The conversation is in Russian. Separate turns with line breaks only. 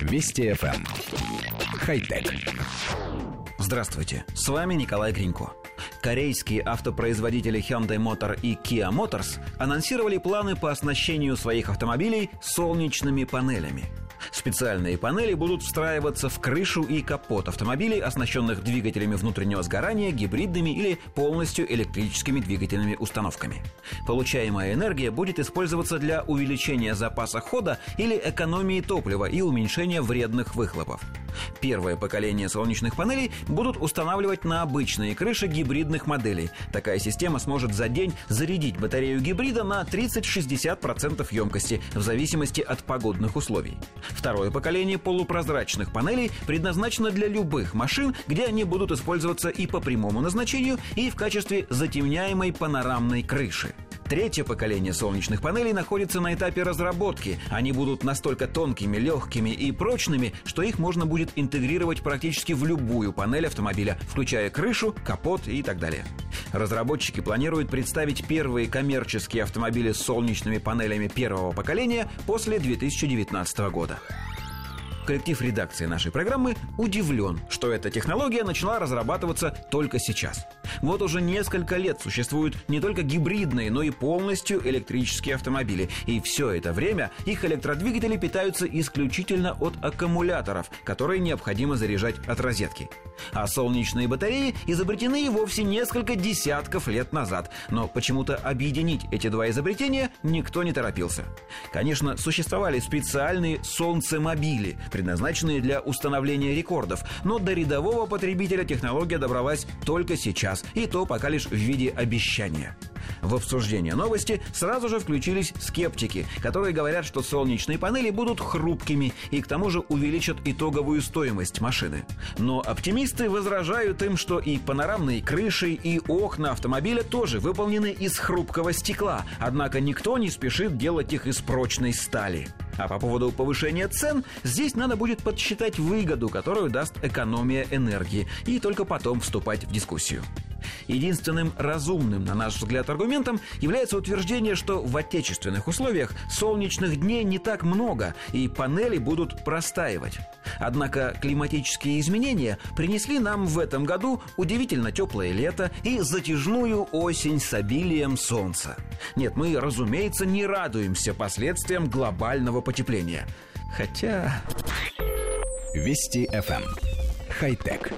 Вести FM. Эм. Хай-тек.
Здравствуйте, с вами Николай Гринько. Корейские автопроизводители Hyundai Motor и Kia Motors анонсировали планы по оснащению своих автомобилей солнечными панелями – Специальные панели будут встраиваться в крышу и капот автомобилей, оснащенных двигателями внутреннего сгорания, гибридными или полностью электрическими двигательными установками. Получаемая энергия будет использоваться для увеличения запаса хода или экономии топлива и уменьшения вредных выхлопов. Первое поколение солнечных панелей будут устанавливать на обычные крыши гибридных моделей. Такая система сможет за день зарядить батарею гибрида на 30-60% емкости в зависимости от погодных условий. Второе поколение полупрозрачных панелей предназначено для любых машин, где они будут использоваться и по прямому назначению, и в качестве затемняемой панорамной крыши. Третье поколение солнечных панелей находится на этапе разработки. Они будут настолько тонкими, легкими и прочными, что их можно будет интегрировать практически в любую панель автомобиля, включая крышу, капот и так далее. Разработчики планируют представить первые коммерческие автомобили с солнечными панелями первого поколения после 2019 года коллектив редакции нашей программы удивлен, что эта технология начала разрабатываться только сейчас. Вот уже несколько лет существуют не только гибридные, но и полностью электрические автомобили. И все это время их электродвигатели питаются исключительно от аккумуляторов, которые необходимо заряжать от розетки. А солнечные батареи изобретены вовсе несколько десятков лет назад. Но почему-то объединить эти два изобретения никто не торопился. Конечно, существовали специальные солнцемобили, предназначенные для установления рекордов, но до рядового потребителя технология добралась только сейчас, и то пока лишь в виде обещания. В обсуждение новости сразу же включились скептики, которые говорят, что солнечные панели будут хрупкими и к тому же увеличат итоговую стоимость машины. Но оптимисты возражают им, что и панорамные крыши, и окна автомобиля тоже выполнены из хрупкого стекла, однако никто не спешит делать их из прочной стали. А по поводу повышения цен, здесь надо будет подсчитать выгоду, которую даст экономия энергии, и только потом вступать в дискуссию. Единственным разумным, на наш взгляд, аргументом является утверждение, что в отечественных условиях солнечных дней не так много, и панели будут простаивать. Однако климатические изменения принесли нам в этом году удивительно теплое лето и затяжную осень с обилием солнца. Нет, мы, разумеется, не радуемся последствиям глобального потепления. Хотя...
Вести FM. Эм. Хай-тек.